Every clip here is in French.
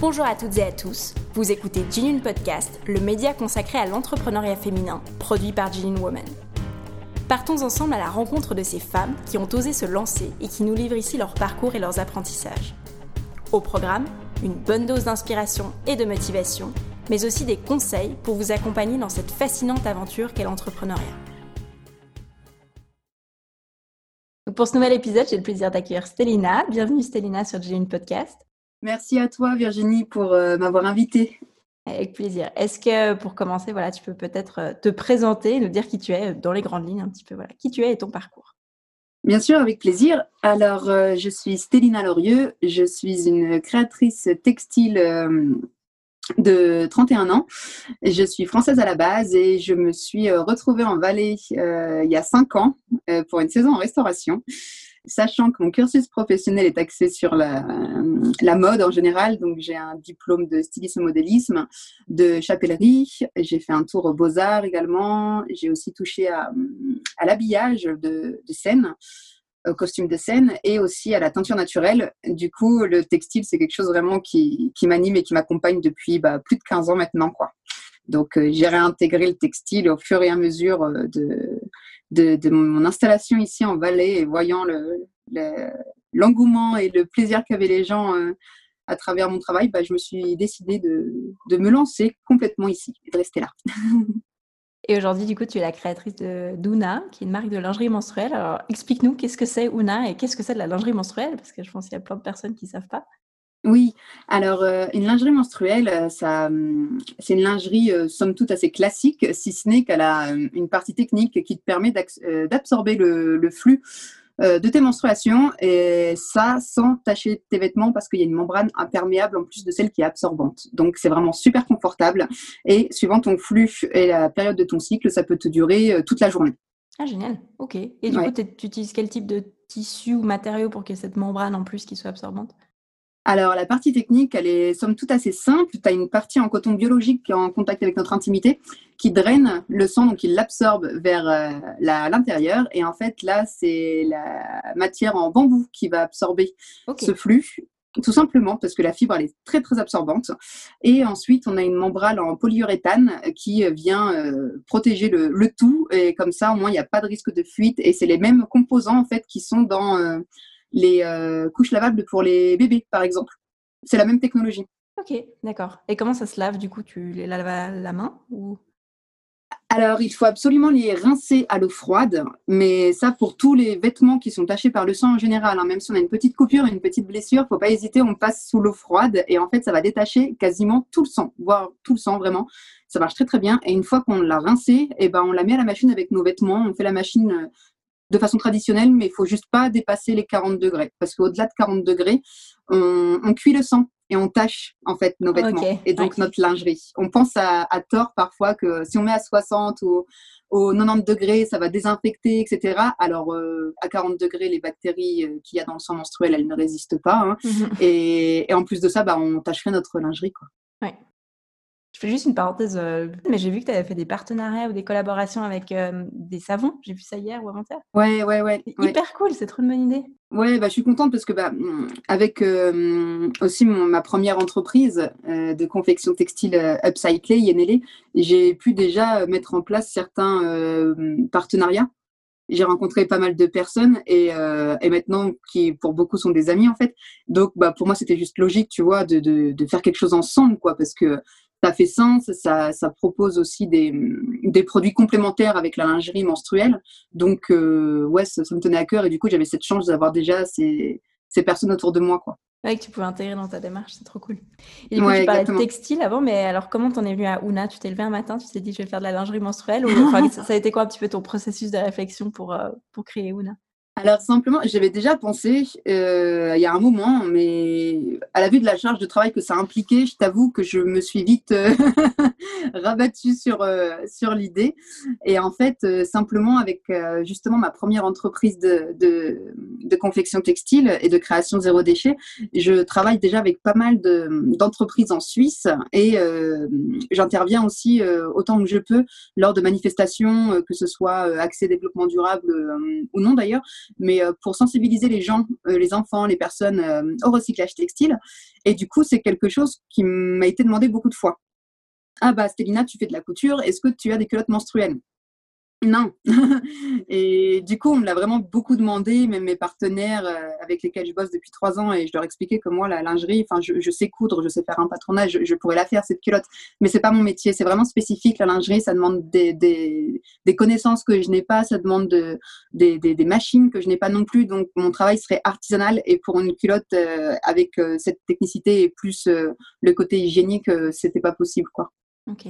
Bonjour à toutes et à tous, vous écoutez Jean Podcast, le média consacré à l'entrepreneuriat féminin, produit par Jean Woman. Partons ensemble à la rencontre de ces femmes qui ont osé se lancer et qui nous livrent ici leur parcours et leurs apprentissages. Au programme, une bonne dose d'inspiration et de motivation, mais aussi des conseils pour vous accompagner dans cette fascinante aventure qu'est l'entrepreneuriat. Pour ce nouvel épisode, j'ai le plaisir d'accueillir Stélina. Bienvenue Stélina sur Jean Podcast. Merci à toi Virginie pour euh, m'avoir invitée. Avec plaisir. Est-ce que pour commencer, voilà, tu peux peut-être euh, te présenter, nous dire qui tu es euh, dans les grandes lignes un petit peu, voilà, qui tu es et ton parcours? Bien sûr, avec plaisir. Alors, je suis Stélina Lorieux, je suis une créatrice textile de 31 ans. Je suis française à la base et je me suis retrouvée en Valais il y a 5 ans pour une saison en restauration sachant que mon cursus professionnel est axé sur la, mode en général, donc j'ai un diplôme de stylisme modélisme, de chapellerie, j'ai fait un tour aux beaux-arts également, j'ai aussi touché à, l'habillage de, scène au costume de scène et aussi à la teinture naturelle. Du coup, le textile, c'est quelque chose vraiment qui, m'anime et qui m'accompagne depuis bah, plus de 15 ans maintenant. Quoi. Donc, euh, j'ai réintégré le textile au fur et à mesure euh, de, de, mon installation ici en Valais et voyant l'engouement et le plaisir qu'avaient les gens euh, à travers mon travail, bah, je me suis décidée de, me lancer complètement ici et de rester là. Et aujourd'hui, du coup, tu es la créatrice de d'Una, qui est une marque de lingerie menstruelle. Alors, explique-nous qu'est-ce que c'est Una et qu'est-ce que c'est de la lingerie menstruelle, parce que je pense qu'il y a plein de personnes qui ne savent pas. Oui, alors euh, une lingerie menstruelle, euh, ça, hum, c'est une lingerie euh, somme toute assez classique, si ce n'est qu'elle a hum, une partie technique qui te permet d'absorber le, flux de tes menstruations et ça sans tacher tes vêtements parce qu'il y a une membrane imperméable en plus de celle qui est absorbante. Donc c'est vraiment super confortable et suivant ton flux et la période de ton cycle, ça peut te durer toute la journée. Ah génial, ok. Et du coup, tu utilises quel type de tissu ou matériau pour qu'il y ait cette membrane en plus qui soit absorbante? Alors, la partie technique, elle est somme toute assez simple. Tu as une partie en coton biologique qui est en contact avec notre intimité, qui draine le sang, donc il l'absorbe vers euh, l'intérieur. Et en fait, là, c'est la matière en bambou qui va absorber ce flux. Tout simplement parce que la fibre elle est très très absorbante. Et ensuite, on a une membrane en polyuréthane qui vient euh, protéger le, tout. Et comme ça, au moins, il n'y a pas de risque de fuite. Et c'est les mêmes composants en fait qui sont dans euh, les euh, couches lavables pour les bébés, par exemple. C'est la même technologie. Ok, d'accord. Et comment ça se lave du coup? Tu les laves à la main ou? Alors, il faut absolument les rincer à l'eau froide, mais ça pour tous les vêtements qui sont tachés par le sang en général. Hein. Même si on a une petite coupure, une petite blessure, faut pas hésiter, on passe sous l'eau froide et en fait, ça va détacher quasiment tout le sang, voire tout le sang vraiment. Ça marche très très bien. Et une fois qu'on l'a rincé, eh ben, on la met à la machine avec nos vêtements. On fait la machine euh, de façon traditionnelle, mais il faut juste pas dépasser les 40 degrés. Parce qu'au-delà de 40 degrés, on, cuit le sang et on tâche en fait nos vêtements et donc notre lingerie. On pense à, tort parfois que si on met à 60 ou au 90 degrés, ça va désinfecter, etc. Alors euh, à 40 degrés, les bactéries euh, qu'il y a dans le sang menstruel, elles ne résistent pas. Hein. Mhm. et, en plus de ça, bah, on tâcherait notre lingerie. Quoi. Ouais. Je fais juste une parenthèse, euh, mais j'ai vu que tu avais fait des partenariats ou des collaborations avec euh, des savons. J'ai vu ça hier ou avant-hier. Ouais, ouais, ouais. Hyper cool, c'est trop une bonne idée. Ouais, bah, je suis contente parce que bah, avec euh, aussi ma première entreprise de confection textile upcyclée, INLE, j'ai pu déjà mettre en place certains partenariats. J'ai rencontré pas mal de personnes et, et, maintenant qui pour beaucoup sont des amis en fait. Donc bah pour moi c'était juste logique, tu vois, de, de, de faire quelque chose ensemble quoi, parce que ça fait sens, ça, ça propose aussi des, des, produits complémentaires avec la lingerie menstruelle. Donc, euh, ouais, ça, me tenait à cœur et du coup, j'avais cette chance d'avoir déjà ces, ces, personnes autour de moi. Quoi. Ouais, que tu pouvais intégrer dans ta démarche, c'est trop cool. Et du coup, tu parlais de textile avant, mais alors comment t'en es venu à Ouna Tu t'es levé un matin, tu t'es dit je vais faire de la lingerie menstruelle ou ça, a été quoi un petit peu ton processus de réflexion pour, euh, pour créer Ouna alors simplement, j'avais déjà pensé euh, il y a un moment, mais à la vue de la charge de travail que ça impliquait, je t'avoue que je me suis vite euh, rabattue sur euh, sur l'idée. Et en fait, simplement avec justement ma première entreprise de, de, de, confection textile et de création zéro déchet, je travaille déjà avec pas mal d'entreprises en Suisse et j'interviens aussi autant que je peux lors de manifestations, que ce soit accès développement durable ou non d'ailleurs mais pour sensibiliser les gens, les enfants, les personnes au recyclage textile. Et du coup, c'est quelque chose qui m'a été demandé beaucoup de fois. Ah bah Stélina, tu fais de la couture, est-ce que tu as des culottes menstruelles? Non. et du coup, on me l'a vraiment beaucoup demandé, même mes partenaires euh, avec lesquels je bosse depuis trois ans, et je leur expliquais que moi, la lingerie, enfin, je, sais coudre, je sais faire un patronage, je, pourrais la faire, cette culotte, mais c'est pas mon métier, c'est vraiment spécifique, la lingerie, ça demande des, des, connaissances que je n'ai pas, ça demande de, des, des, machines que je n'ai pas non plus, donc mon travail serait artisanal, et pour une culotte euh, avec euh, cette technicité et plus le côté hygiénique, c'était pas possible, quoi. Ok.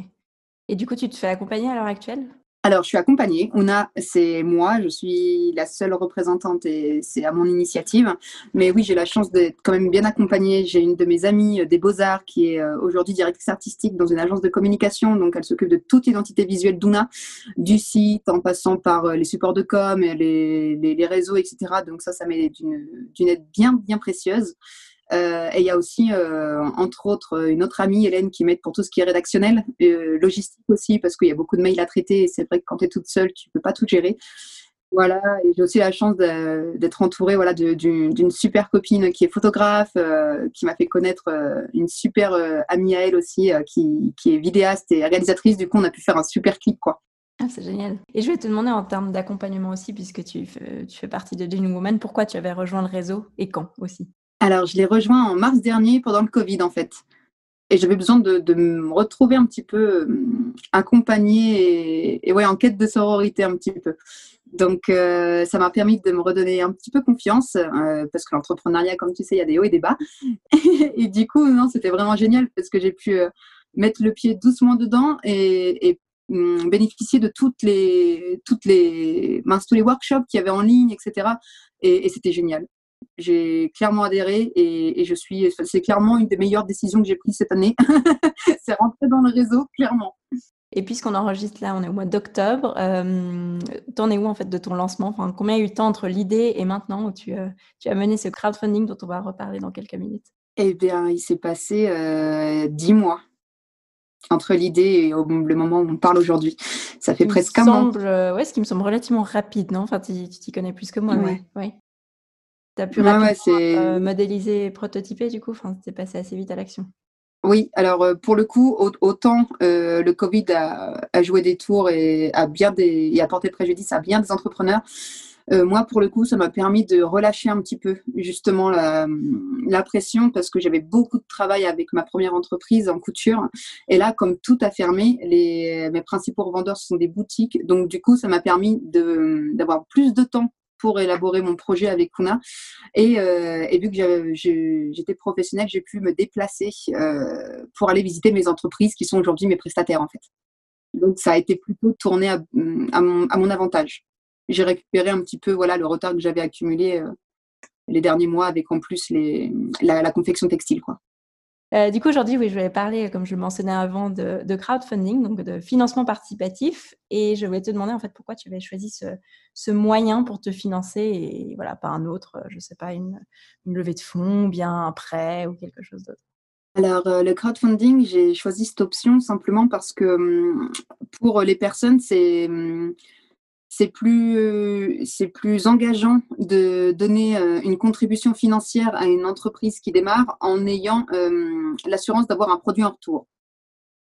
Et du coup, tu te fais accompagner à l'heure actuelle? Alors, je suis accompagnée. Una, c'est moi. Je suis la seule représentante et c'est à mon initiative. Mais oui, j'ai la chance d'être quand même bien accompagnée. J'ai une de mes amies euh, des Beaux-Arts qui est euh, aujourd'hui directrice artistique dans une agence de communication. Donc, elle s'occupe de toute l'identité visuelle d'Una, du site, en passant par euh, les supports de com, les, les, réseaux, etc. Donc, ça, ça m'est d'une aide bien, bien précieuse. Euh, et il y a aussi, euh, entre autres, une autre amie, Hélène, qui m'aide pour tout ce qui est rédactionnel, euh, logistique aussi, parce qu'il y a beaucoup de mails à traiter et c'est vrai que quand tu es toute seule, tu peux pas tout gérer. Voilà, et j'ai aussi la chance d'être entourée voilà, d'une super copine qui est photographe, qui m'a fait connaître une super amie à elle aussi, qui, est vidéaste et réalisatrice. Du coup, on a pu faire un super clip, quoi. Ah, c'est génial. Et je vais te demander en termes d'accompagnement aussi, puisque tu fais, partie de Genuine Woman, pourquoi tu avais rejoint le réseau et quand aussi? Alors, je l'ai rejoint en mars dernier pendant le Covid, en fait. Et j'avais besoin de, me retrouver un petit peu euh, accompagnée et, ouais, en quête de sororité un petit peu. Donc, euh, ça m'a permis de me redonner un petit peu confiance euh, parce que l'entrepreneuriat, comme tu sais, il y a des hauts et des bas. et du coup, non, c'était vraiment génial parce que j'ai pu mettre le pied doucement dedans et, hum, bénéficier de toutes les, toutes les, tous les workshops qu'il y avait en ligne, etc. et c'était génial j'ai clairement adhéré et, je suis, c'est clairement une des meilleures décisions que j'ai prises cette année. c'est rentrer dans le réseau, clairement. Et puisqu'on enregistre là, on est au mois d'octobre, euh, t'en es où en fait de ton lancement? Enfin, Combien il y a eu de temps entre l'idée et maintenant où tu, euh, tu, as mené ce crowdfunding dont on va reparler dans quelques minutes? Eh bien, il s'est passé euh, dix mois entre l'idée et le moment où on parle aujourd'hui. Ça fait presque un mois. Euh, ouais, ce qui me semble relativement rapide, non? Enfin, tu t'y connais plus que moi. Ouais. ouais. Tu as pu euh, modéliser et prototyper du coup? Enfin, C'est passé assez vite à l'action. Oui, alors euh, pour le coup, autant euh, le Covid a, joué des tours et a bien des, et apporté préjudice à bien des entrepreneurs, moi, pour le coup, ça m'a permis de relâcher un petit peu justement la, pression parce que j'avais beaucoup de travail avec ma première entreprise en couture. Et là, comme tout a fermé, les, mes principaux revendeurs sont des boutiques. Donc, du coup, ça m'a permis d'avoir plus de temps pour élaborer mon projet avec Kuna. Et, euh, vu que j'étais professionnelle, j'ai pu me déplacer euh, pour aller visiter mes entreprises qui sont aujourd'hui mes prestataires en fait. Donc ça a été plutôt tourné à, à, mon, avantage. J'ai récupéré un petit peu voilà le retard que j'avais accumulé euh, les derniers mois avec en plus la, la confection textile quoi. Euh, du coup, aujourd'hui, oui, je voulais parler, comme je le mentionnais avant, de, crowdfunding, donc de financement participatif. Et je voulais te demander, en fait, pourquoi tu avais choisi ce, moyen pour te financer et voilà, pas un autre, euh, je ne sais pas, une, levée de fonds, bien un prêt ou quelque chose d'autre. Alors, euh, le crowdfunding, j'ai choisi cette option simplement parce que hum, pour les personnes, c'est hum, c'est plus, c'est plus engageant de donner euh, une contribution financière à une entreprise qui démarre en ayant euh, l'assurance d'avoir un produit en retour.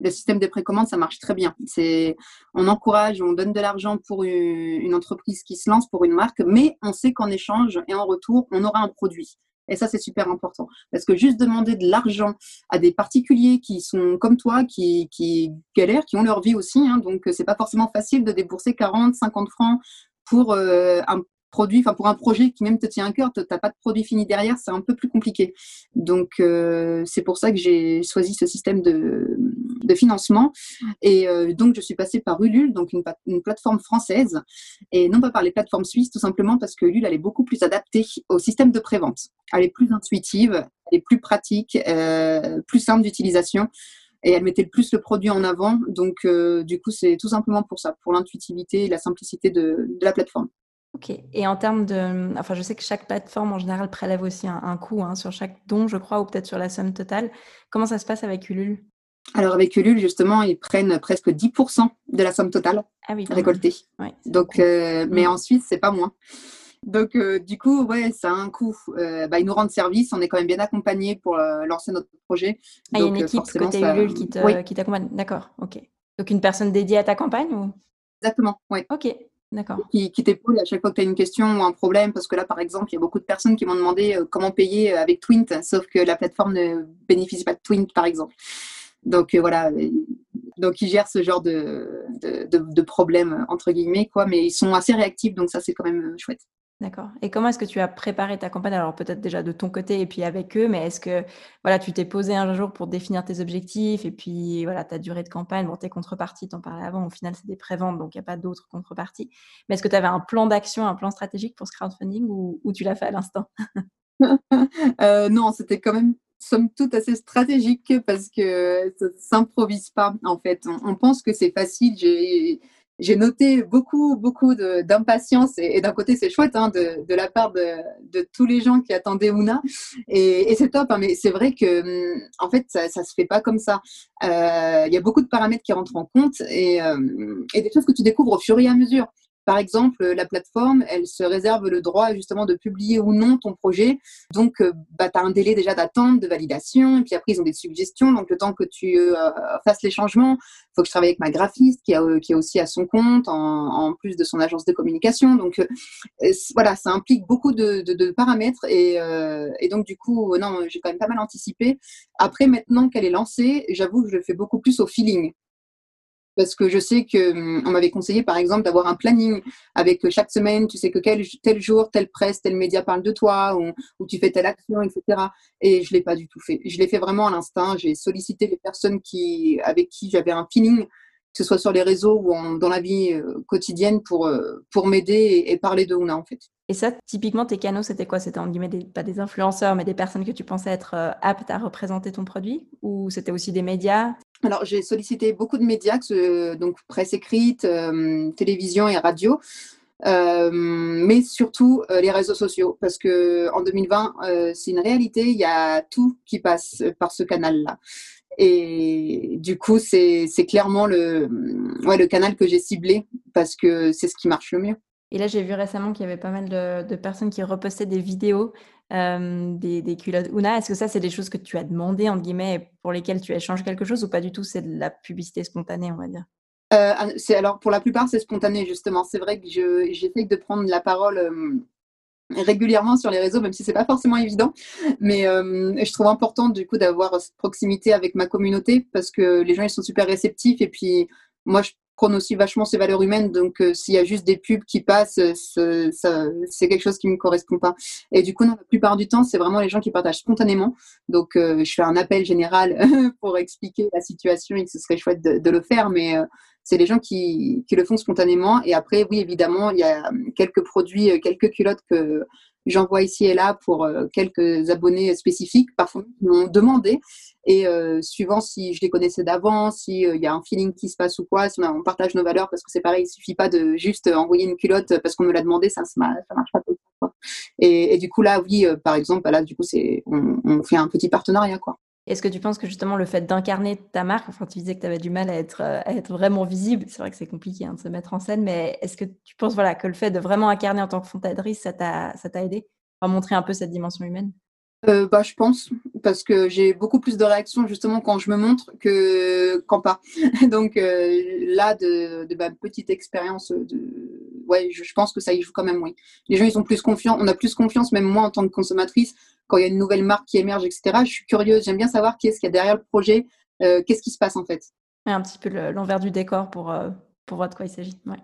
Le système de précommande, ça marche très bien. C'est, on encourage, on donne de l'argent pour une entreprise qui se lance, pour une marque, mais on sait qu'en échange et en retour, on aura un produit. Et ça, c'est super important. Parce que juste demander de l'argent à des particuliers qui sont comme toi, qui, qui galèrent, qui ont leur vie aussi, hein, donc c'est pas forcément facile de débourser 40, 50 francs pour euh, un produit, enfin pour un projet qui même te tient à cœur, tu n'as pas de produit fini derrière, c'est un peu plus compliqué. Donc euh, c'est pour ça que j'ai choisi ce système de, de financement. Et euh, donc je suis passée par Ulule, donc une, plateforme française, et non pas par les plateformes suisses, tout simplement parce que Ulule elle est beaucoup plus adaptée au système de prévente. Elle est plus intuitive, elle est plus pratique, euh, plus simple d'utilisation et elle mettait le plus le produit en avant. Donc, du coup, c'est tout simplement pour ça, pour l'intuitivité et la simplicité de la plateforme. Ok. Et en termes de. Enfin, je sais que chaque plateforme en général prélève aussi un, coût hein, sur chaque don, je crois, ou peut-être sur la somme totale. Comment ça se passe avec Ulule? Alors, avec Ulule, justement, ils prennent presque 10% de la somme totale ah récoltée. Donc, euh, mais mm. en Suisse, c'est pas moins. Donc, du coup, ouais, ça a un coût. bah, ils nous rendent service, on est quand même bien accompagnés pour lancer notre projet. Ah, il y a une équipe côté ça... Ulule qui t'accompagne. D'accord, ok. Donc, une personne dédiée à ta campagne ou... Exactement, oui. Ok. Qui, qui t'épaule à chaque fois que tu as une question ou un problème. Parce que là, par exemple, il y a beaucoup de personnes qui m'ont demandé euh, comment payer euh, avec Twint, sauf que la plateforme ne bénéficie pas de Twint, par exemple. Donc euh, voilà, donc ils gèrent ce genre de, de, de, de problème, entre guillemets, quoi, mais ils sont assez réactifs, donc ça, c'est quand même chouette. D'accord. Et comment est-ce que tu as préparé ta campagne? Alors peut-être déjà de ton côté et puis avec eux, mais est-ce que voilà, tu t'es posé un jour pour définir tes objectifs et puis voilà, ta durée de campagne, bon, tes contreparties, t'en parlais avant, au final c'est des préventes, donc il n'y a pas d'autres contreparties. Mais est-ce que tu avais un plan d'action, un plan stratégique pour ce crowdfunding ou, tu l'as fait à l'instant? Euh, Non, c'était quand même somme toute assez stratégique parce que ça ne s'improvise pas en fait. On, pense que c'est facile. J'ai noté beaucoup, beaucoup d'impatience et, d'un côté, c'est chouette hein, de, de, la part de, de, tous les gens qui attendaient Ouna et, et c'est top. Hein, mais c'est vrai que, hum, en fait, ça, ça se fait pas comme ça. Euh, il y a beaucoup de paramètres qui rentrent en compte et, euh, et des choses que tu découvres au fur et à mesure. Par exemple, la plateforme, elle se réserve le droit justement de publier ou non ton projet. Donc, euh, bah, tu as un délai déjà d'attente, de validation, et puis après, ils ont des suggestions. Donc, le temps que tu euh, fasses les changements, il faut que je travaille avec ma graphiste qui euh, a aussi à son compte, en, plus de son agence de communication. Donc, voilà, ça implique beaucoup de, de, paramètres. Et, et, donc, du coup, non, j'ai quand même pas mal anticipé. Après, maintenant qu'elle est lancée, j'avoue que je le fais beaucoup plus au feeling parce que je sais que hum, on m'avait conseillé par exemple d'avoir un planning avec euh, chaque semaine, tu sais que quel, tel jour, telle presse, tel média parle de toi, ou, tu fais telle action, etc. Et je l'ai pas du tout fait. Je l'ai fait vraiment à l'instinct. J'ai sollicité les personnes qui, avec qui j'avais un feeling, ce soit sur les réseaux ou dans la vie euh, quotidienne, pour, euh, pour m'aider et, parler de Ouna en fait. Et ça, typiquement, tes canaux, c'était quoi? C'était en guillemets pas des influenceurs, mais des personnes que tu pensais être aptes à représenter ton produit? Ou c'était aussi des médias? Alors, j'ai sollicité beaucoup de médias, donc presse écrite, euh, télévision et radio, euh, mais surtout euh, les réseaux sociaux, parce que en 2020, c'est une réalité, il y a tout qui passe par ce canal-là. Et du coup, c'est clairement le, ouais, le canal que j'ai ciblé, parce que c'est ce qui marche le mieux. Et là, j'ai vu récemment qu'il y avait pas mal de, de personnes qui repostaient des vidéos euh, des, des, culottes Una. Est-ce que ça, c'est des choses que tu as demandé, entre guillemets, pour lesquelles tu échanges quelque chose ou pas du tout C'est de la publicité spontanée, on va dire? Euh, ah, Alors, pour la plupart, c'est spontané, justement. C'est vrai que je, j'essaie de prendre la parole. Euh, régulièrement sur les réseaux, même si c'est pas forcément évident. Mais euh, je trouve important du coup d'avoir cette proximité avec ma communauté parce que les gens ils sont super réceptifs et puis moi je prône aussi vachement ces valeurs humaines. Donc, euh, s'il y a juste des pubs qui passent, euh, c'est quelque chose qui ne me correspond pas. Et du coup, la plupart du temps, c'est vraiment les gens qui partagent spontanément. Donc, euh, je fais un appel général pour expliquer la situation et que ce serait chouette de, le faire. Mais c'est les gens qui, le font spontanément. Et après, oui, évidemment, il y a quelques produits, quelques culottes que j'envoie ici et là pour quelques abonnés spécifiques. Parfois, ils m'ont demandé. Et euh, suivant si je les connaissais d'avant, s'il euh, y a un feeling qui se passe ou quoi, si on, partage nos valeurs, parce que c'est pareil, il suffit pas de juste envoyer une culotte parce qu'on me l'a demandé, ça ne marche pas Et, et, du coup là, oui, euh, par exemple, bah là, du coup, c'est on, on, fait un petit partenariat, quoi. Est-ce que tu penses que justement le fait d'incarner ta marque, enfin tu disais que tu avais du mal à être, à être vraiment visible, c'est vrai que c'est compliqué hein, de se mettre en scène, mais est-ce que tu penses voilà, que le fait de vraiment incarner en tant que fondatrice, ça t'a aidé? À montrer un peu cette dimension humaine? Euh, bah, je pense, parce que j'ai beaucoup plus de réactions justement quand je me montre que quand pas. Donc euh, là, de, de, ma petite expérience, de... ouais, je, pense que ça y joue quand même, oui. Les gens, ils ont plus confiance, on a plus confiance, même moi en tant que consommatrice, quand il y a une nouvelle marque qui émerge, etc. Je suis curieuse, j'aime bien savoir qui est-ce qu'il y a derrière le projet, euh, qu'est-ce qui se passe en fait. Un petit peu l'envers du décor pour, pour voir de quoi il s'agit. Ouais.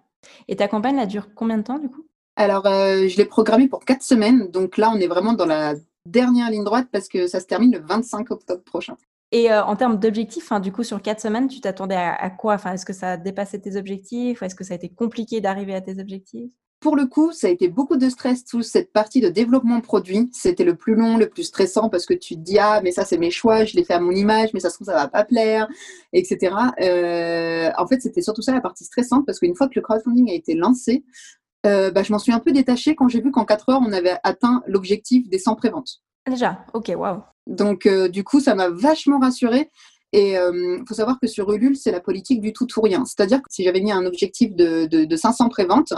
Et ta campagne, elle dure combien de temps du coup? Alors, je l'ai programmée pour quatre semaines. Donc là, on est vraiment dans la dernière ligne droite parce que ça se termine le 25 octobre prochain. Et euh, en termes d'objectifs, du coup, sur quatre semaines, tu t'attendais à, quoi? Enfin, Est-ce que ça a dépassé tes objectifs? Est-ce que ça a été compliqué d'arriver à tes objectifs? Pour le coup, ça a été beaucoup de stress, toute cette partie de développement produit. C'était le plus long, le plus stressant parce que tu te dis, ah, mais ça, c'est mes choix, je l'ai fait à mon image, mais ça se trouve, ça va pas plaire, etc. Euh, en fait, c'était surtout ça la partie stressante parce qu'une fois que le crowdfunding a été lancé, euh, bah, je m'en suis un peu détachée quand j'ai vu qu'en 4 heures, on avait atteint l'objectif des 100 préventes. Déjà, ok, waouh. Donc, euh, du coup, ça m'a vachement rassurée. Et il faut savoir que sur Ulule, c'est la politique du tout ou rien. C'est-à-dire que si j'avais mis un objectif de, de, de 500 préventes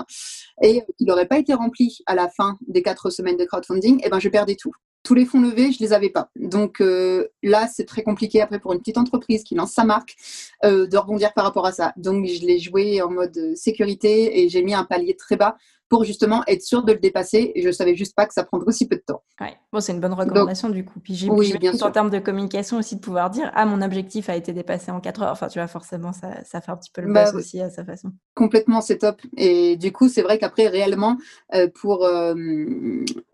et qu'il n'aurait pas été rempli à la fin des quatre semaines de crowdfunding, eh ben, je perdais tout tous les fonds levés, je les avais pas. Donc euh, là, c'est très compliqué après pour une petite entreprise qui lance sa marque euh, de rebondir par rapport à ça. Donc je l'ai joué en mode sécurité et j'ai mis un palier très bas pour justement être sûr de le dépasser. Et je savais juste pas que ça prendrait aussi peu de temps. Ouais. Bon, c'est une bonne recommandation du coup. Puis j'ai oui, bien en termes de communication aussi de pouvoir dire ah mon objectif a été dépassé en 4 heures. Enfin tu vois forcément ça, ça fait un petit peu le bah buzz aussi à sa façon. Complètement, c'est top. Et du coup c'est vrai qu'après réellement euh, pour euh,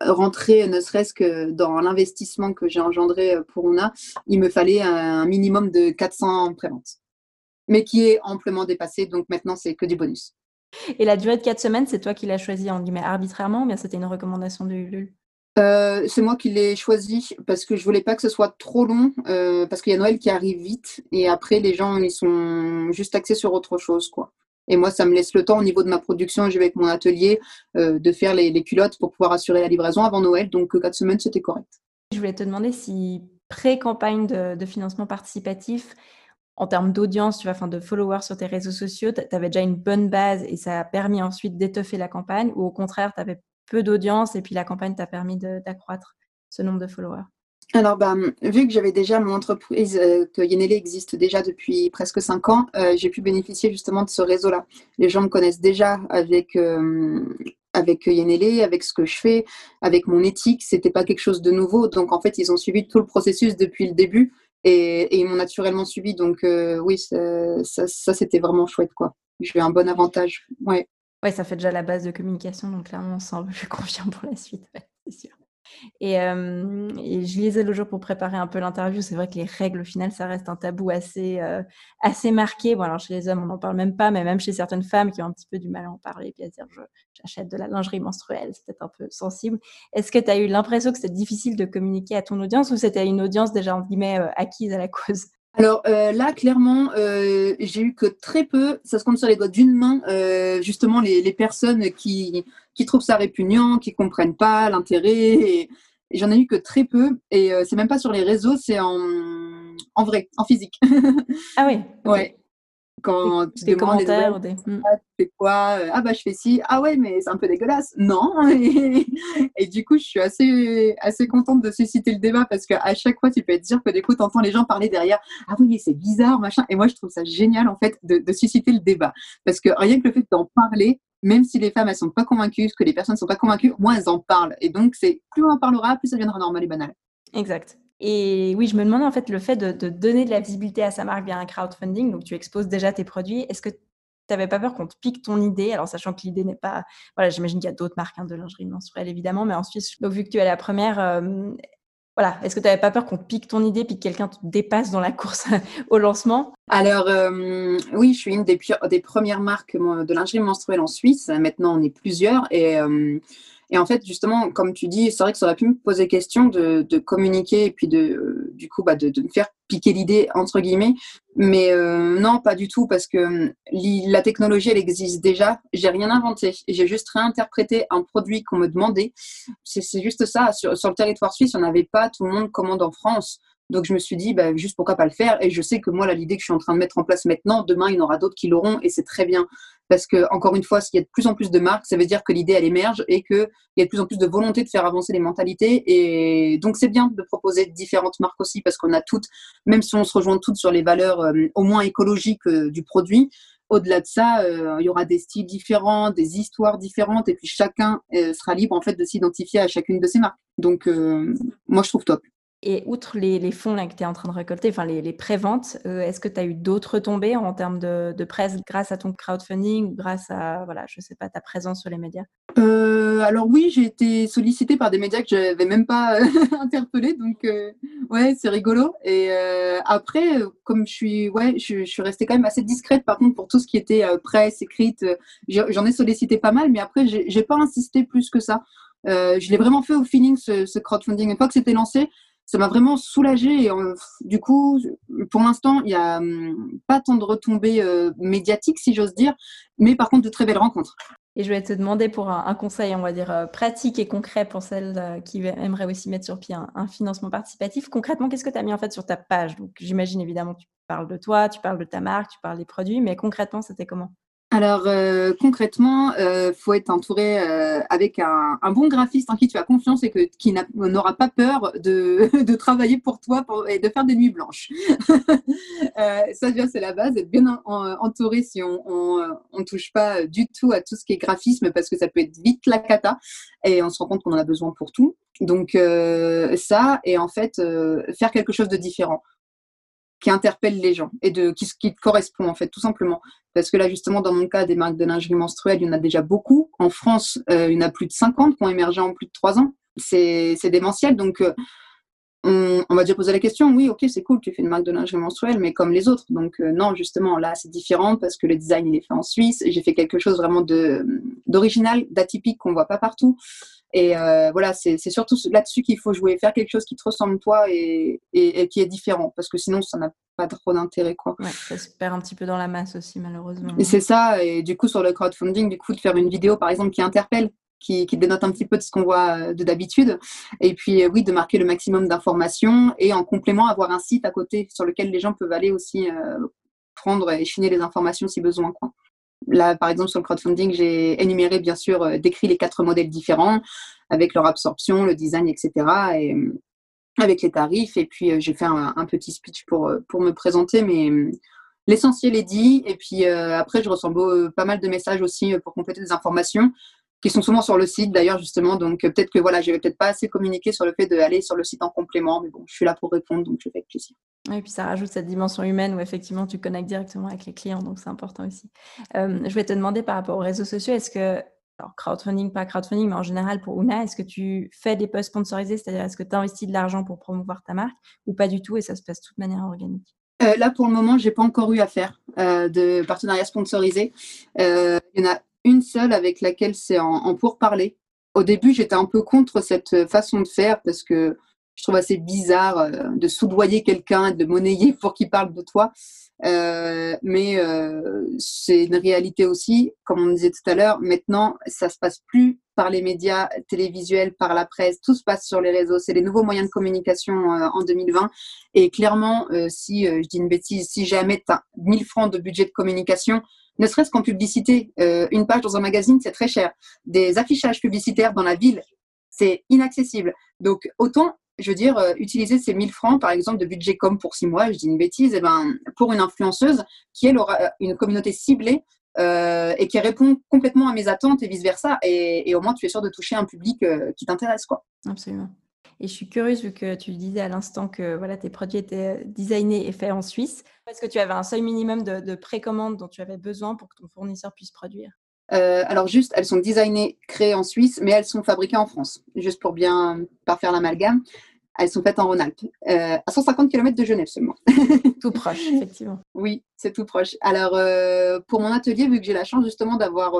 rentrer ne serait-ce que dans l'investissement que j'ai engendré euh, pour Ona, il me fallait un minimum de 400 préventes mais qui est amplement dépassé. Donc maintenant, c'est que du bonus. Et la durée de 4 semaines, c'est toi qui l'as choisi en guillemets arbitrairement ou bien c'était une recommandation de Ulule? Euh, c'est moi qui l'ai choisi parce que je voulais pas que ce soit trop long euh, parce qu'il y a Noël qui arrive vite et après les gens ils sont juste axés sur autre chose quoi. Et moi ça me laisse le temps au niveau de ma production, je vais avec mon atelier euh, de faire les, culottes pour pouvoir assurer la livraison avant Noël donc 4 semaines c'était correct. Je voulais te demander si pré-campagne de, financement participatif, en termes d'audience, tu vois, enfin de followers sur tes réseaux sociaux, tu avais déjà une bonne base et ça a permis ensuite d'étoffer la campagne, ou au contraire, tu avais peu d'audience et puis la campagne t'a permis d'accroître ce nombre de followers? Alors, bah, vu que j'avais déjà mon entreprise, euh, que Yenele existe déjà depuis presque cinq ans, euh, j'ai pu bénéficier justement de ce réseau-là. Les gens me connaissent déjà avec, euh, avec Yenele, avec ce que je fais, avec mon éthique. C'était pas quelque chose de nouveau. Donc, en fait, ils ont suivi tout le processus depuis le début. Et, ils m'ont naturellement suivi. Donc euh, oui, ça, ça, c'était vraiment chouette. quoi. J'ai eu un bon avantage. Ouais. ouais, ça fait déjà la base de communication. Donc clairement, on un peu confiant pour la suite. c'est sûr. Et, je lisais le jour pour préparer un peu l'interview. C'est vrai que les règles, au final, ça reste un tabou assez, assez marqué. Bon, alors chez les hommes, on n'en parle même pas, mais même chez certaines femmes qui ont un petit peu du mal à en parler, puis à dire j'achète de la lingerie menstruelle, c'est peut-être un peu sensible. Est-ce que tu as eu l'impression que c'était difficile de communiquer à ton audience ou c'était une audience déjà, en guillemets, acquise à la cause? Alors là, clairement, j'ai eu que très peu, ça se compte sur les doigts d'une main, justement les, les, personnes qui, qui trouvent ça répugnant, qui comprennent pas l'intérêt. J'en ai eu que très peu. Et euh, c'est même pas sur les réseaux, c'est en, en vrai, en physique. ah oui Ouais. Quand tu des commentaires des... Hmm. Ah, tu fais quoi Ah bah je fais ci. Ah ouais, mais c'est un peu dégueulasse. Non. Et, du coup, je suis assez, assez contente de susciter le débat parce qu'à chaque fois, tu peux être dire que du coup, tu entends les gens parler derrière. Ah oui, mais c'est bizarre, machin. Et moi, je trouve ça génial en fait de, de susciter le débat. Parce que rien que le fait d'en parler, même si les femmes elles sont pas convaincues, que les personnes ne sont pas convaincues, moins elles en parlent. Et donc c'est plus on en parlera, plus ça deviendra normal et banal. Exact. Et oui, je me demande en fait le fait de, donner de la visibilité à sa marque via un crowdfunding. Donc tu exposes déjà tes produits. Est-ce que tu n'avais pas peur qu'on te pique ton idée? Alors sachant que l'idée n'est pas, voilà, j'imagine qu'il y a d'autres marques hein, de lingerie menstruelle évidemment, mais en Suisse, donc vu que tu es la première, euh, voilà, est-ce que tu n'avais pas peur qu'on te pique ton idée puis que quelqu'un te dépasse dans la course au lancement? Alors euh, oui, je suis une des, des premières marques de lingerie menstruelle en Suisse. Maintenant, on est plusieurs et euh, et en fait, justement, comme tu dis, c'est vrai que ça aurait pu me poser question de, communiquer et puis de, euh, du coup, bah, de, me faire piquer l'idée, entre guillemets. Mais euh, non, pas du tout, parce que euh, la technologie, elle existe déjà. J'ai rien inventé. J'ai juste réinterprété un produit qu'on me demandait. C'est juste ça. Sur, sur le territoire suisse, on n'avait pas tout le monde commande en France. Donc je me suis dit, bah, juste pourquoi pas le faire? Et je sais que moi, l'idée que je suis en train de mettre en place maintenant, demain, il y en aura d'autres qui l'auront et c'est très bien. Parce que, encore une fois, s'il y a de plus en plus de marques, ça veut dire que l'idée, elle émerge et qu'il y a de plus en plus de volonté de faire avancer les mentalités. Et donc, c'est bien de proposer différentes marques aussi parce qu'on a toutes, même si on se rejoint toutes sur les valeurs euh, au moins écologiques euh, du produit, au-delà de ça, euh, il y aura des styles différents, des histoires différentes, et puis chacun sera libre en fait de s'identifier à chacune de ces marques. Donc, moi, je trouve top. Et outre les, fonds que tu es en train de récolter, enfin les, les préventes, euh, est-ce que tu as eu d'autres tombées en termes de, presse grâce à ton crowdfunding ou grâce à, voilà, je sais pas, ta présence sur les médias? Euh, Alors oui, j'ai été sollicitée par des médias que je n'avais même pas euh, interpellés, donc ouais, c'est rigolo. Et après, comme je suis, ouais, je, suis restée quand même assez discrète par contre pour tout ce qui était presse écrite. J'en ai sollicité pas mal, mais après, j'ai pas insisté plus que ça. je l'ai vraiment fait au feeling ce, ce crowdfunding. Une fois que c'était lancé, ça m'a vraiment soulagée. Et du coup, pour l'instant, il n'y a hum, pas tant de retombées euh, médiatiques, si j'ose dire, mais par contre de très belles rencontres. Et je vais te demander pour un, conseil, on va dire, euh, pratique et concret pour celles euh, qui aimeraient aussi mettre sur pied un, financement participatif. Concrètement, qu'est-ce que tu as mis en fait sur ta page? Donc, j'imagine évidemment, tu parles de toi, tu parles de ta marque, tu parles des produits, mais concrètement, c'était comment? Alors euh, concrètement, il euh, faut être entouré euh, avec un, bon graphiste en qui tu as confiance et qui n'aura pas peur de, travailler pour toi et de faire des nuits blanches. ça c'est la base, être bien entouré si on ne touche pas du tout à tout ce qui est graphisme parce que ça peut être vite la cata et on se rend compte qu'on en a besoin pour tout. Donc ça et en fait faire quelque chose de différent qui interpelle les gens et de qui, qui correspond en fait tout simplement. Parce que là justement dans mon cas des marques de lingerie menstruelle il y en a déjà beaucoup. En France euh, il y en a plus de 50 qui ont émergé en plus de 3 ans. C'est démentiel. Donc euh, on, on, va déjà poser la question, oui, ok, c'est cool, tu fais une marque de lingerie menstruelle, mais comme les autres. Donc euh, non, justement, là, c'est différent parce que le design, il est fait en Suisse. J'ai fait quelque chose vraiment d'original, d'atypique qu'on voit pas partout. Et euh, voilà, c'est surtout là-dessus qu'il faut jouer, faire quelque chose qui te ressemble toi et, et, qui est différent, parce que sinon, ça n'a pas trop d'intérêt, quoi. Ouais, ça se perd un petit peu dans la masse aussi, malheureusement. Et c'est ça. Et du coup, sur le crowdfunding, du coup, de faire une vidéo, par exemple, qui interpelle qui, dénote un petit peu de ce qu'on voit euh, de d'habitude. Et puis, euh, oui, de marquer le maximum d'informations et en complément, avoir un site à côté sur lequel les gens peuvent aller aussi euh, prendre et chiner les informations si besoin. Là, par exemple, sur le crowdfunding, j'ai énuméré, bien sûr, décrit les quatre modèles différents avec leur absorption, le design, etc. Et avec les tarifs. Et puis, j'ai fait un, petit speech pour, pour me présenter, mais l'essentiel est dit. Et puis, après, je reçois pas mal de messages aussi pour compléter des informations qui sont souvent sur le site d'ailleurs justement. Donc euh, peut-être que voilà, je vais peut-être pas assez communiquer sur le fait d'aller sur le site en complément, mais bon, je suis là pour répondre, donc je fais avec plaisir. Et puis ça rajoute cette dimension humaine où effectivement tu connectes directement avec les clients, donc c'est important aussi. Euh, je vais te demander par rapport aux réseaux sociaux, est-ce que alors crowdfunding, pas crowdfunding, mais en général pour Una, est-ce que tu fais des posts sponsorisés, c'est-à-dire est-ce que tu investis de l'argent pour promouvoir ta marque ou pas du tout et ça se passe de toute manière organique? Euh, Là, pour le moment, j'ai pas encore eu à faire de partenariat sponsorisé. il y en a une seule avec laquelle c'est en, en pourparler. Au début, j'étais un peu contre cette façon de faire parce que je trouve assez bizarre euh, de soudoyer quelqu'un, de monnayer pour qu'il parle de toi. Euh, mais euh, c'est une réalité aussi, comme on disait tout à l'heure. Maintenant, ça se passe plus par les médias télévisuels, par la presse, tout se passe sur les réseaux. C'est les nouveaux moyens de communication en 2020. Et clairement, si je dis une bêtise, si jamais tu as 1000 francs de budget de communication, ne serait-ce qu'en publicité. Euh, une page dans un magazine, c'est très cher. Des affichages publicitaires dans la ville, c'est inaccessible. Donc, autant, je veux dire, euh, utiliser ces 1000 francs, par exemple, de budget com pour six mois, je dis une bêtise, eh ben, pour une influenceuse qui, elle, aura une communauté ciblée euh, et qui répond complètement à mes attentes et vice-versa. Et, et, au moins, tu es sûr de toucher un public qui t'intéresse. quoi. Absolument. Et je suis curieuse, vu que tu disais à l'instant que voilà, tes produits étaient euh, designés et faits en Suisse, est-ce que tu avais un seuil minimum de, précommande dont tu avais besoin pour que ton fournisseur puisse produire? Euh, alors juste, elles sont designées, créées en Suisse, mais elles sont fabriquées en France, juste pour bien pas faire l'amalgame. Elles sont faites en Rhône-Alpes, euh, à 150 km de Genève seulement. tout proche, effectivement. Oui, c'est tout proche. Alors, pour mon atelier, vu que j'ai la chance justement d'avoir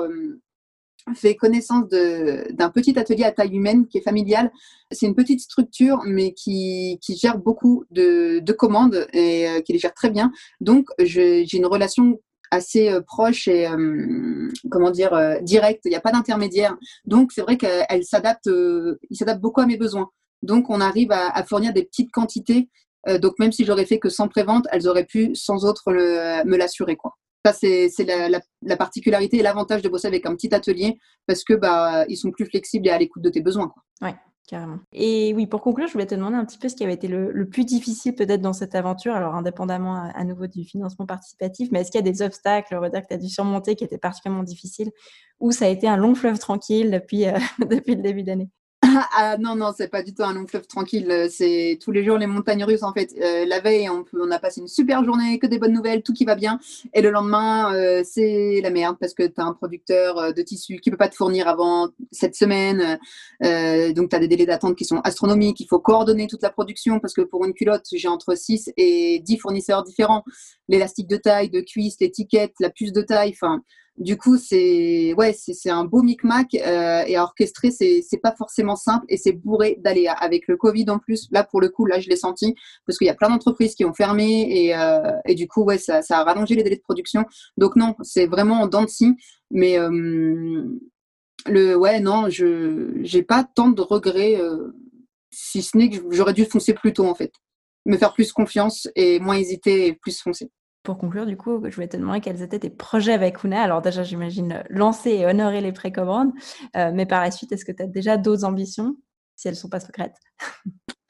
fait connaissance d'un petit atelier à taille humaine qui est familial. C'est une petite structure, mais qui, qui gère beaucoup de, de, commandes et euh, qui les gère très bien. Donc, j'ai une relation assez euh, proche et euh, comment dire directe. Il n'y a pas d'intermédiaire. Donc, c'est vrai qu'elle s'adapte, il s'adapte beaucoup à mes besoins. Donc, on arrive à, fournir des petites quantités. donc, même si j'aurais fait que sans prévente, elles auraient pu sans autre me l'assurer, quoi. Ça, c'est la, particularité et l'avantage de bosser avec un petit atelier parce que bah, ils sont plus flexibles et à l'écoute de tes besoins. Oui, carrément. Et oui, pour conclure, je voulais te demander un petit peu ce qui avait été le, plus difficile peut-être dans cette aventure, alors indépendamment à, nouveau du financement participatif, mais est-ce qu'il y a des obstacles, que tu as dû surmonter qui étaient particulièrement difficiles ou ça a été un long fleuve tranquille depuis, euh, depuis le début d'année? ah non, non, c'est pas du tout un long fleuve tranquille. Euh, c'est tous les jours les montagnes russes en fait. Euh, la veille, on, a passé une super journée, que des bonnes nouvelles, tout qui va bien. Et le lendemain, euh, c'est la merde parce que tu un producteur de tissu qui peut pas te fournir avant cette semaine. donc tu as des délais d'attente qui sont astronomiques. Il faut coordonner toute la production parce que pour une culotte, j'ai entre 6 et 10 fournisseurs différents. L'élastique de taille, de cuisse, l'étiquette, la puce de taille, enfin du coup, c'est ouais, c'est un beau micmac euh, et à orchestrer, c'est pas forcément simple et c'est bourré d'aléas. Avec le Covid en plus, là pour le coup, là je l'ai senti parce qu'il y a plein d'entreprises qui ont fermé et, euh, et du coup, ouais, ça, ça, a rallongé les délais de production. Donc non, c'est vraiment en dents de scie. Mais euh, le ouais, non, je j'ai pas tant de regrets, si ce n'est que j'aurais dû foncer plus tôt en fait. me faire plus confiance et moins hésiter et plus foncer. Pour conclure, du coup, je voulais te demander quels étaient tes projets avec Ouna. Alors déjà, j'imagine lancer et honorer les précommandes, euh, mais par la suite, est-ce que tu as déjà d'autres ambitions, si elles ne sont pas secrètes?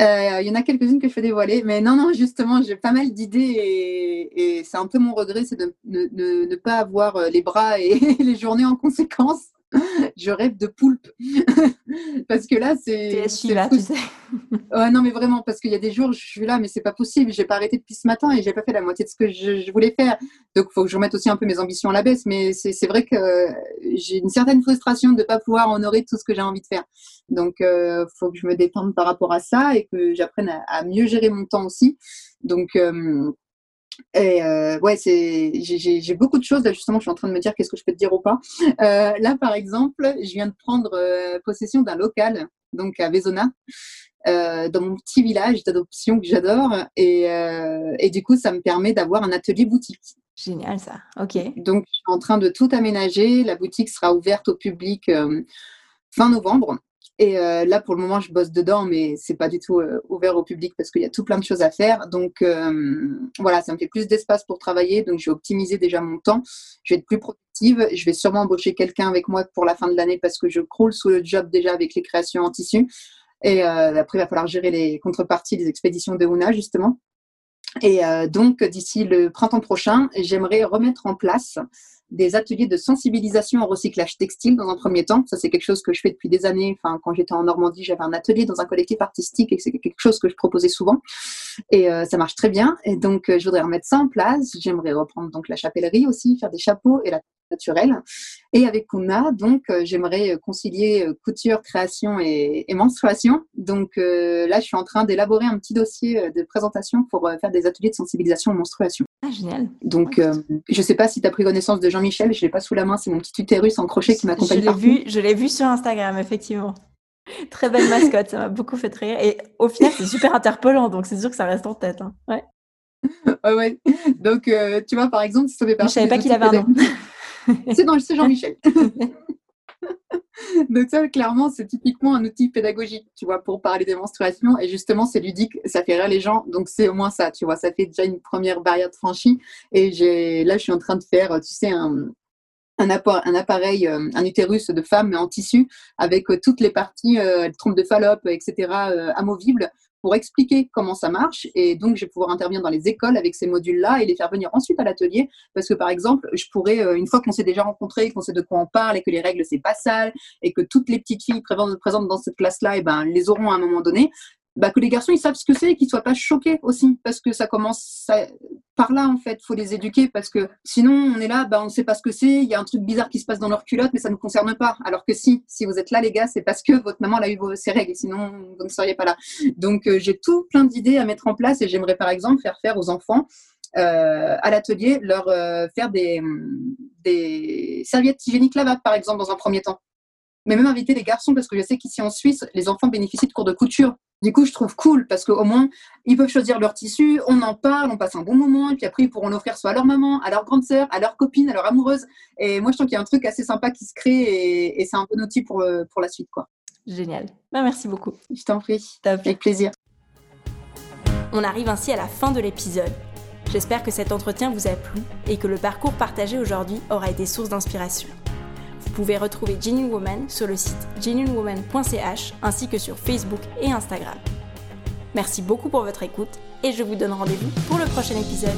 Euh, Il y en a quelques-unes que je fais dévoiler, mais non, non, justement, j'ai pas mal d'idées et, c'est un peu mon regret, c'est de ne pas avoir euh, les bras et les journées en conséquence. je rêve de poulpe. parce que là, c'est. là, tu sais. non, mais vraiment, parce qu'il y a des jours, je suis là, mais c'est pas possible. J'ai pas arrêté depuis ce matin et j'ai pas fait la moitié de ce que je, voulais faire. Donc, il faut que je remette aussi un peu mes ambitions à la baisse. Mais c'est vrai que j'ai une certaine frustration de ne pas pouvoir honorer tout ce que j'ai envie de faire. Donc, il euh, faut que je me détende par rapport à ça et que j'apprenne à, mieux gérer mon temps aussi. Donc, euh, et euh, ouais, c'est, j'ai beaucoup de choses. Là, justement, je suis en train de me dire qu'est-ce que je peux te dire ou pas. Euh, là, par exemple, je viens de prendre euh, possession d'un local, donc à Vezona, dans mon petit village d'adoption que j'adore. Et, et, du coup, ça me permet d'avoir un atelier boutique. Génial, ça. Ok. Donc, je suis en train de tout aménager. La boutique sera ouverte au public fin novembre. Et euh, là, pour le moment, je bosse dedans, mais c'est pas du tout euh, ouvert au public parce qu'il y a tout plein de choses à faire. Donc euh, voilà, ça me fait plus d'espace pour travailler. Donc je vais optimiser déjà mon temps. Je vais être plus productive. Je vais sûrement embaucher quelqu'un avec moi pour la fin de l'année parce que je croule sous le job déjà avec les créations en tissu. Et après, il va falloir gérer les contreparties des expéditions de Huna, justement. Et donc, d'ici le printemps prochain, j'aimerais remettre en place des ateliers de sensibilisation au recyclage textile dans un premier temps. Ça, c'est quelque chose que je fais depuis des années. Enfin, quand j'étais en Normandie, j'avais un atelier dans un collectif artistique et c'est quelque chose que je proposais souvent. Et euh, ça marche très bien. Et donc, euh, je voudrais remettre ça en place. J'aimerais reprendre donc la chapellerie aussi, faire des chapeaux et la naturelle. Et avec Kuna, donc, euh, j'aimerais concilier couture, création et, menstruation. Donc là, je suis en train d'élaborer un petit dossier de présentation pour faire des ateliers de sensibilisation aux menstruations. Ah, génial. Donc, je ne sais pas si tu as pris connaissance de Jean-Michel, je ne l'ai pas sous la main, c'est mon petit utérus en crochet qui m'accompagne. Je l'ai vu, je l'ai vu sur Instagram, effectivement. Très belle mascotte, ça m'a beaucoup fait rire. Et au final, c'est super interpellant, donc c'est sûr que ça reste en tête. Hein. Ouais. ouais, Donc, euh, tu vois, par exemple, ça fait partie. Je savais pas qu'il avait un nom. c'est Jean-Michel. Donc ça, clairement, c'est typiquement un outil pédagogique, tu vois, pour parler des menstruations. Et justement, c'est ludique, ça fait rire les gens. Donc c'est au moins ça, tu vois, ça fait déjà une première barrière de franchie. Et j'ai, là, je suis en train de faire, tu sais, un, appareil, euh, un utérus de femme en tissu avec euh, toutes les parties, euh, trompe de Fallope, etc., amovibles pour expliquer comment ça marche. Et donc, je vais pouvoir intervenir dans les écoles avec ces modules-là et les faire venir ensuite à l'atelier. Parce que, par exemple, je pourrais, euh, une fois qu'on s'est déjà rencontré, qu'on sait de quoi on parle et que les règles, c'est pas sale et que toutes les petites filles présentes dans cette classe-là, eh ben, les auront à un moment donné. Bah, que les garçons ils savent ce que c'est et qu'ils soient pas choqués aussi parce que ça commence par là en fait faut les éduquer parce que sinon on est là bah on sait pas ce que c'est il y a un truc bizarre qui se passe dans leur culotte mais ça ne nous concerne pas. Alors que si si vous êtes là les gars c'est parce que votre maman a eu ses règles sinon vous ne seriez pas là. Donc euh, j'ai tout plein d'idées à mettre en place et j'aimerais par exemple faire faire aux enfants euh, à l'atelier leur euh, faire des, des serviettes hygiéniques lavables par exemple dans un premier temps mais même inviter les garçons parce que je sais qu'ici en Suisse les enfants bénéficient de cours de couture du coup, je trouve cool parce qu'au moins, ils peuvent choisir leur tissu, on en parle, on passe un bon moment, et puis après, ils pourront l'offrir soit à leur maman, à leur grande sœur, à leur copine, à leur amoureuse. Et moi, je trouve qu'il y a un truc assez sympa qui se crée et, c'est un bon outil pour, euh, pour la suite. quoi. Génial. Ben, merci beaucoup. Je t'en prie. Avec plaisir. On arrive ainsi à la fin de l'épisode. J'espère que cet entretien vous a plu et que le parcours partagé aujourd'hui aura été source d'inspiration. Vous pouvez retrouver Genuine Woman sur le site genuinewoman.ch ainsi que sur Facebook et Instagram. Merci beaucoup pour votre écoute et je vous donne rendez-vous pour le prochain épisode.